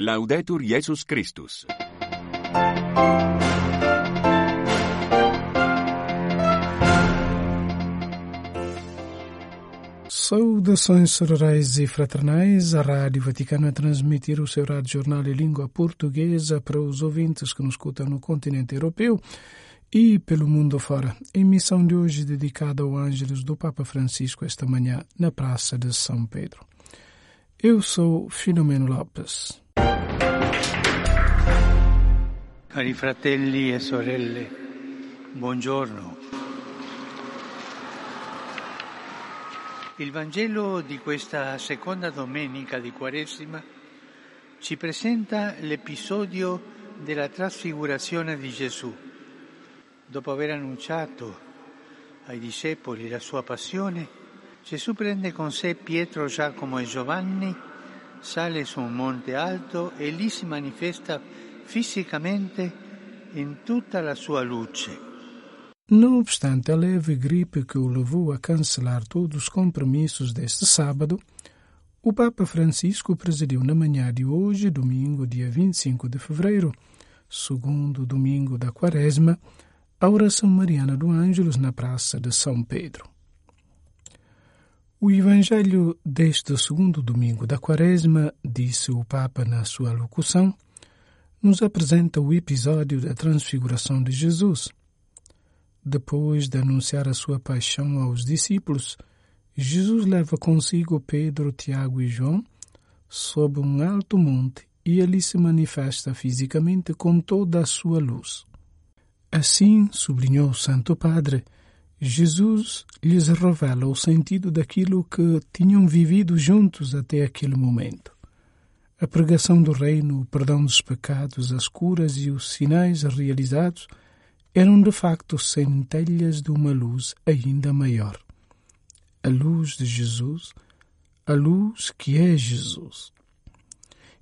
Laudetur Jesus Christus. Saudações sororais e fraternais. A Rádio Vaticana a transmitir o seu rádio jornal em língua portuguesa para os ouvintes que nos escutam no continente europeu e pelo mundo fora. Emissão de hoje dedicada ao Ângelos do Papa Francisco esta manhã na Praça de São Pedro. Eu sou Filomeno Lopes. Cari fratelli e sorelle, buongiorno. Il Vangelo di questa seconda domenica di Quaresima ci presenta l'episodio della trasfigurazione di Gesù. Dopo aver annunciato ai discepoli la sua passione, Gesù prende con sé Pietro, Giacomo e Giovanni, sale su un monte alto e lì si manifesta fisicamente in tutta la sua luce. Não obstante a leve gripe que o levou a cancelar todos os compromissos deste sábado, o Papa Francisco presidiu na manhã de hoje, domingo, dia 25 de fevereiro, segundo domingo da quaresma, a oração mariana do Ângelos na Praça de São Pedro. O Evangelho deste segundo domingo da quaresma, disse o Papa na sua locução, nos apresenta o episódio da transfiguração de Jesus depois de anunciar a sua paixão aos discípulos, Jesus leva consigo Pedro, Tiago e João sob um alto monte e ali se manifesta fisicamente com toda a sua luz. Assim, sublinhou o Santo Padre, Jesus lhes revela o sentido daquilo que tinham vivido juntos até aquele momento. A pregação do reino, o perdão dos pecados, as curas e os sinais realizados eram de facto centelhas de uma luz ainda maior. A luz de Jesus, a luz que é Jesus.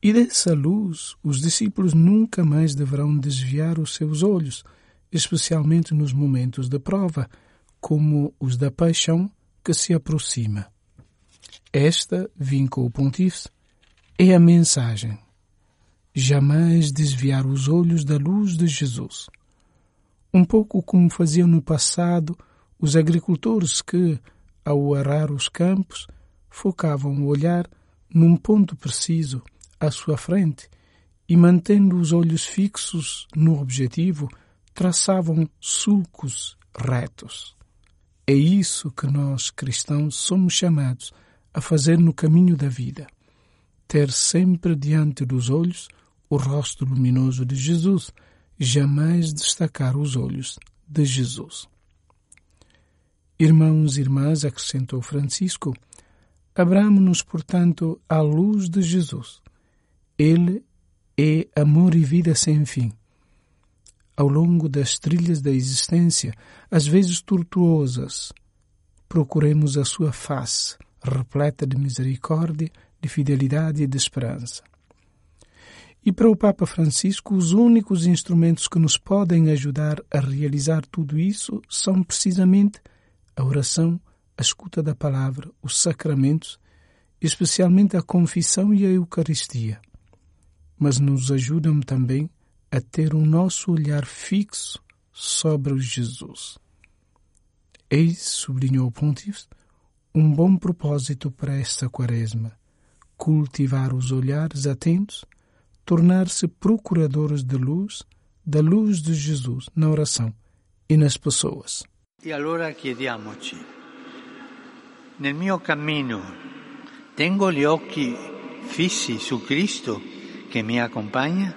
E dessa luz os discípulos nunca mais deverão desviar os seus olhos, especialmente nos momentos de prova, como os da paixão que se aproxima. Esta, vincou o pontífice, é a mensagem. Jamais desviar os olhos da luz de Jesus um pouco como faziam no passado os agricultores que, ao arar os campos, focavam o olhar num ponto preciso à sua frente e, mantendo os olhos fixos no objetivo, traçavam sulcos retos. É isso que nós cristãos somos chamados a fazer no caminho da vida. Ter sempre diante dos olhos o rosto luminoso de Jesus jamais destacar os olhos de Jesus. Irmãos e irmãs, acrescentou Francisco, abramos-nos, portanto, à luz de Jesus. Ele é amor e vida sem fim. Ao longo das trilhas da existência, às vezes tortuosas, procuremos a sua face, repleta de misericórdia, de fidelidade e de esperança. E para o Papa Francisco, os únicos instrumentos que nos podem ajudar a realizar tudo isso são precisamente a oração, a escuta da palavra, os sacramentos, especialmente a confissão e a Eucaristia. Mas nos ajudam também a ter o nosso olhar fixo sobre Jesus. Eis, sublinhou o pontífice, um bom propósito para esta quaresma, cultivar os olhares atentos tornar-se procuradores de luz, da luz de Jesus na oração e nas pessoas. E allora chiediamoci, nel mio cammino tengo gli occhi fissi su Cristo che mi accompagna?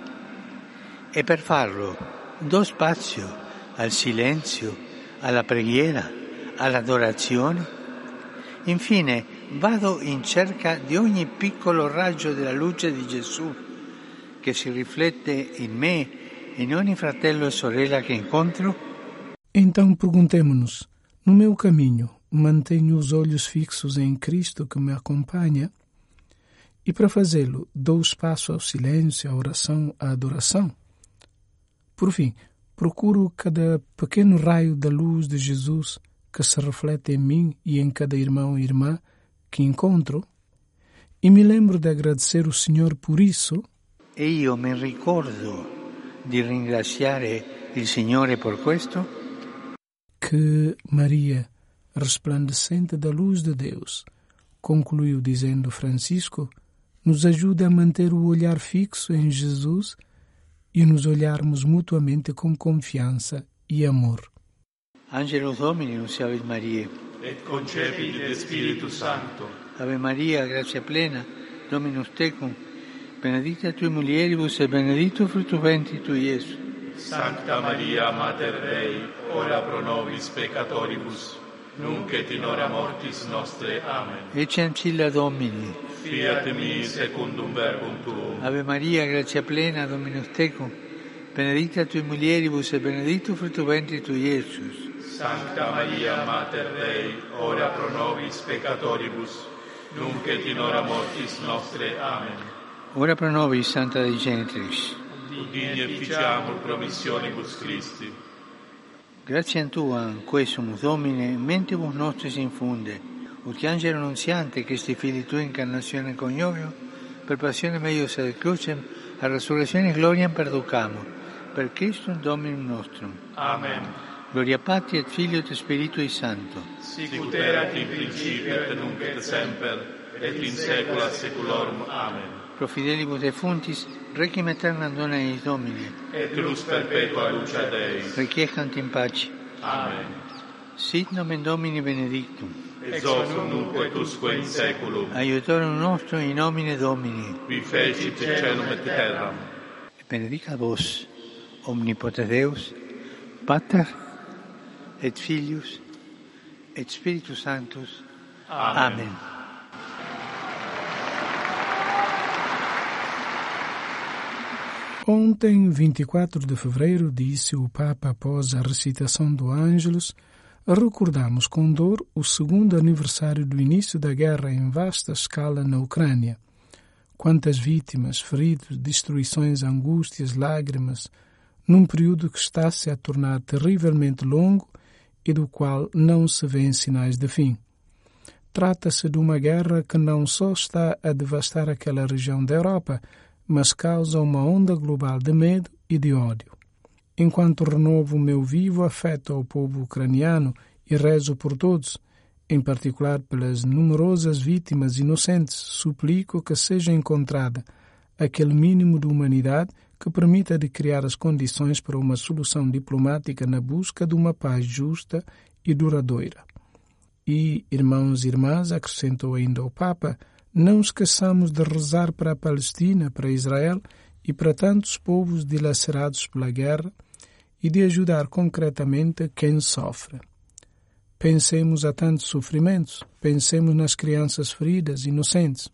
E per farlo do spazio al silenzio, alla preghiera, all'adorazione? Infine, vado in cerca di ogni piccolo raggio della luce di Gesù che si riflette in me in ogni fratello e sorella che incontro? Então perguntemo-nos: no meu caminho, mantenho os olhos fixos em Cristo que me acompanha? E para fazê-lo, dou espaço ao silêncio, à oração, à adoração? Por fim, procuro cada pequeno raio da luz de Jesus que se reflete em mim e em cada irmão e irmã que encontro? E me lembro de agradecer o Senhor por isso E io mi ricordo di ringraziare il Signore per questo? Que Maria, resplandecente da luz de Deus, concluiu dizendo Francisco, nos ajuda a manter o olhar fixo em Jesus e nos olharmos mutuamente com confiança e amor. Angelus Domini, nunciavit Mariae. Et concepit de Spiritus Sancto. Ave Maria, grazia plena, Dominus tecum, benedicta tui mulieribus et benedictus fructus ventris tui, Iesus. Sancta Maria Mater Dei, ora pro nobis peccatoribus, nunc et in hora mortis nostre. Amen. Ecce ancilla Domini. Fiat mi secundum verbum tuum. Ave Maria, grazia plena, Dominus tecum, benedicta tui mulieribus et benedictus fructus ventris tui, Iesus. Sancta Maria Mater Dei, ora pro nobis peccatoribus, nunc et in hora mortis nostre. Amen. Ora pro nobis, Santa Dei Genitrix. Udini e ficiamur promissionibus Christi. Grazie a Tua, quesumus Domine, mentibus nostris infunde, ut angelo nunziante, che sti fili Tui incarnazione coniovium, per passione meius ad crucem, a resurrezione gloriam perducamur, per Christum Dominum nostrum. Amen. Gloria Patri et Filio et Spiritui Sancto. Sicut erat in principio et nunc et semper, et in saecula saeculorum. Amen. Pro fidelibus defuntis, requiem aeternam dona eis Domine, Et lux perpetua luce Dei. requiescant in pace. Amen. Sit nomen Domini benedictum, Ex hoc nunc et usque in saeculum. aiutorum nostrum in nomine Domini, Qui fecit celum et terram. et benedicat vos, omnipotens Deus, Pater, et Filius, et Spiritus Sanctus. Amen. Ontem, 24 de fevereiro, disse o Papa após a recitação do Ângelus, recordamos com dor o segundo aniversário do início da guerra em vasta escala na Ucrânia. Quantas vítimas, feridos, destruições, angústias, lágrimas, num período que está se a tornar terrivelmente longo e do qual não se vêem sinais de fim. Trata-se de uma guerra que não só está a devastar aquela região da Europa, mas causa uma onda global de medo e de ódio. Enquanto renovo o meu vivo afeto ao povo ucraniano e rezo por todos, em particular pelas numerosas vítimas inocentes, suplico que seja encontrada aquele mínimo de humanidade que permita de criar as condições para uma solução diplomática na busca de uma paz justa e duradoura. E, irmãos e irmãs, acrescentou ainda o Papa, não esqueçamos de rezar para a Palestina, para Israel e para tantos povos dilacerados pela guerra e de ajudar concretamente quem sofre. Pensemos a tantos sofrimentos, pensemos nas crianças feridas, inocentes.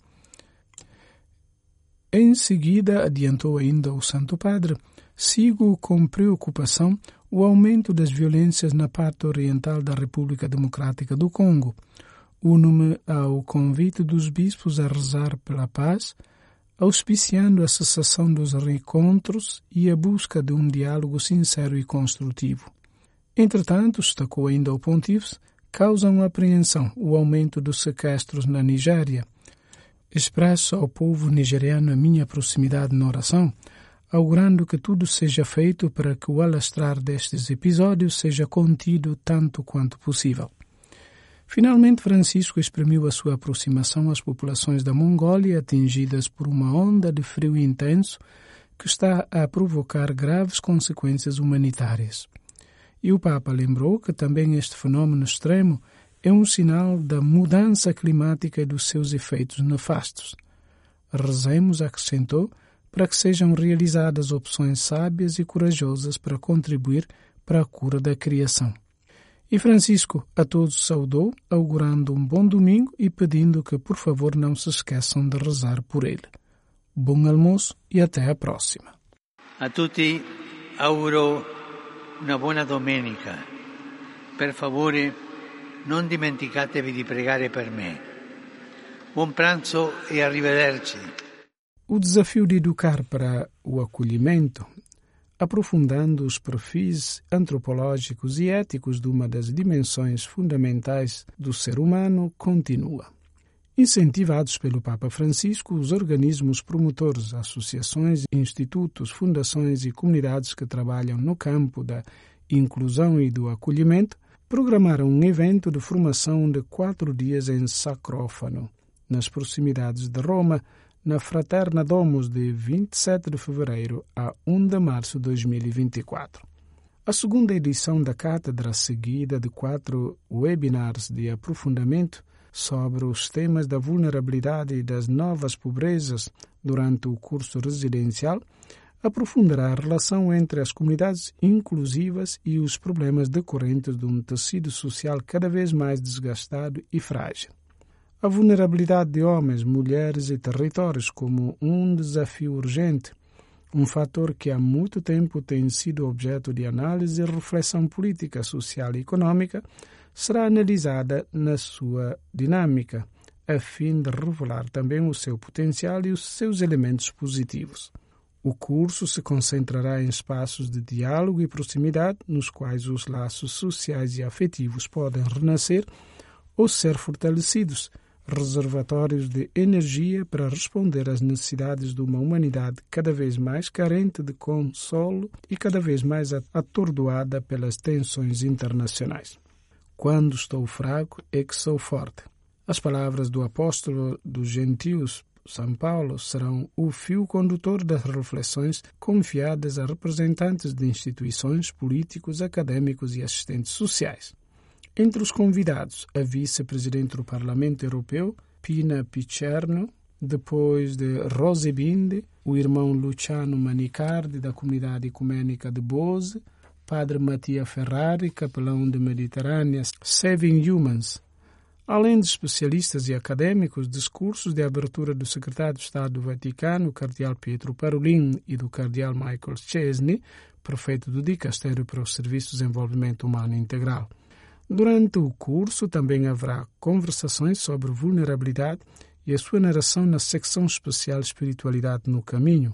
Em seguida, adiantou ainda o Santo Padre, sigo com preocupação o aumento das violências na parte oriental da República Democrática do Congo. Uno-me ao convite dos bispos a rezar pela paz, auspiciando a cessação dos reencontros e a busca de um diálogo sincero e construtivo. Entretanto, destacou ainda o pontífice, causam apreensão o aumento dos sequestros na Nigéria. Expresso ao povo nigeriano a minha proximidade na oração, augurando que tudo seja feito para que o alastrar destes episódios seja contido tanto quanto possível. Finalmente, Francisco exprimiu a sua aproximação às populações da Mongólia atingidas por uma onda de frio intenso que está a provocar graves consequências humanitárias. E o Papa lembrou que também este fenômeno extremo é um sinal da mudança climática e dos seus efeitos nefastos. Rezemos, acrescentou, para que sejam realizadas opções sábias e corajosas para contribuir para a cura da criação. E Francisco a todos saudou, augurando um bom domingo e pedindo que, por favor, não se esqueçam de rezar por ele. Bom almoço e até a próxima. A tutti auguro una buona domenica. Per favore, non dimenticatevi di pregare per me. Buon pranzo e arrivederci. O desafio de educar para o acolhimento, aprofundando os perfis antropológicos e éticos de uma das dimensões fundamentais do ser humano, continua. Incentivados pelo Papa Francisco, os organismos promotores, associações, institutos, fundações e comunidades que trabalham no campo da inclusão e do acolhimento programaram um evento de formação de quatro dias em Sacrófano, nas proximidades de Roma, na Fraterna Domus de 27 de fevereiro a 1 de março de 2024. A segunda edição da cátedra, seguida de quatro webinars de aprofundamento, sobre os temas da vulnerabilidade e das novas pobrezas durante o curso residencial, aprofundará a relação entre as comunidades inclusivas e os problemas decorrentes de um tecido social cada vez mais desgastado e frágil. A vulnerabilidade de homens, mulheres e territórios como um desafio urgente, um fator que há muito tempo tem sido objeto de análise e reflexão política, social e econômica, será analisada na sua dinâmica, a fim de revelar também o seu potencial e os seus elementos positivos. O curso se concentrará em espaços de diálogo e proximidade, nos quais os laços sociais e afetivos podem renascer ou ser fortalecidos, reservatórios de energia para responder às necessidades de uma humanidade cada vez mais carente de consolo e cada vez mais atordoada pelas tensões internacionais. Quando estou fraco é que sou forte. As palavras do apóstolo dos gentios, São Paulo, serão o fio condutor das reflexões confiadas a representantes de instituições, políticos, acadêmicos e assistentes sociais. Entre os convidados, a vice-presidente do Parlamento Europeu, Pina Picerno, depois de Rose Bindi, o irmão Luciano Manicardi, da comunidade ecumênica de Bose, Padre Mattia Ferrari, capelão de Mediterrânea, Saving Humans. Além de especialistas e acadêmicos, discursos de abertura do secretário de Estado do Vaticano, cardeal Pietro Parolin, e do cardeal Michael Chesney, prefeito do Dicastério para os Serviços de Desenvolvimento Humano Integral. Durante o curso também haverá conversações sobre vulnerabilidade e a sua narração na secção especial Espiritualidade no Caminho.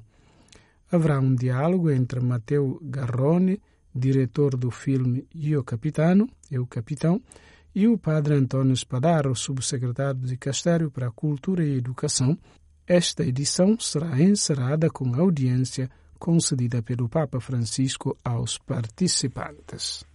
Haverá um diálogo entre Matteo Garrone, diretor do filme Io Capitano, Eu Capitão, e o padre Antônio Espadaro, subsecretário de Castério para a Cultura e Educação. Esta edição será encerrada com audiência concedida pelo Papa Francisco aos participantes.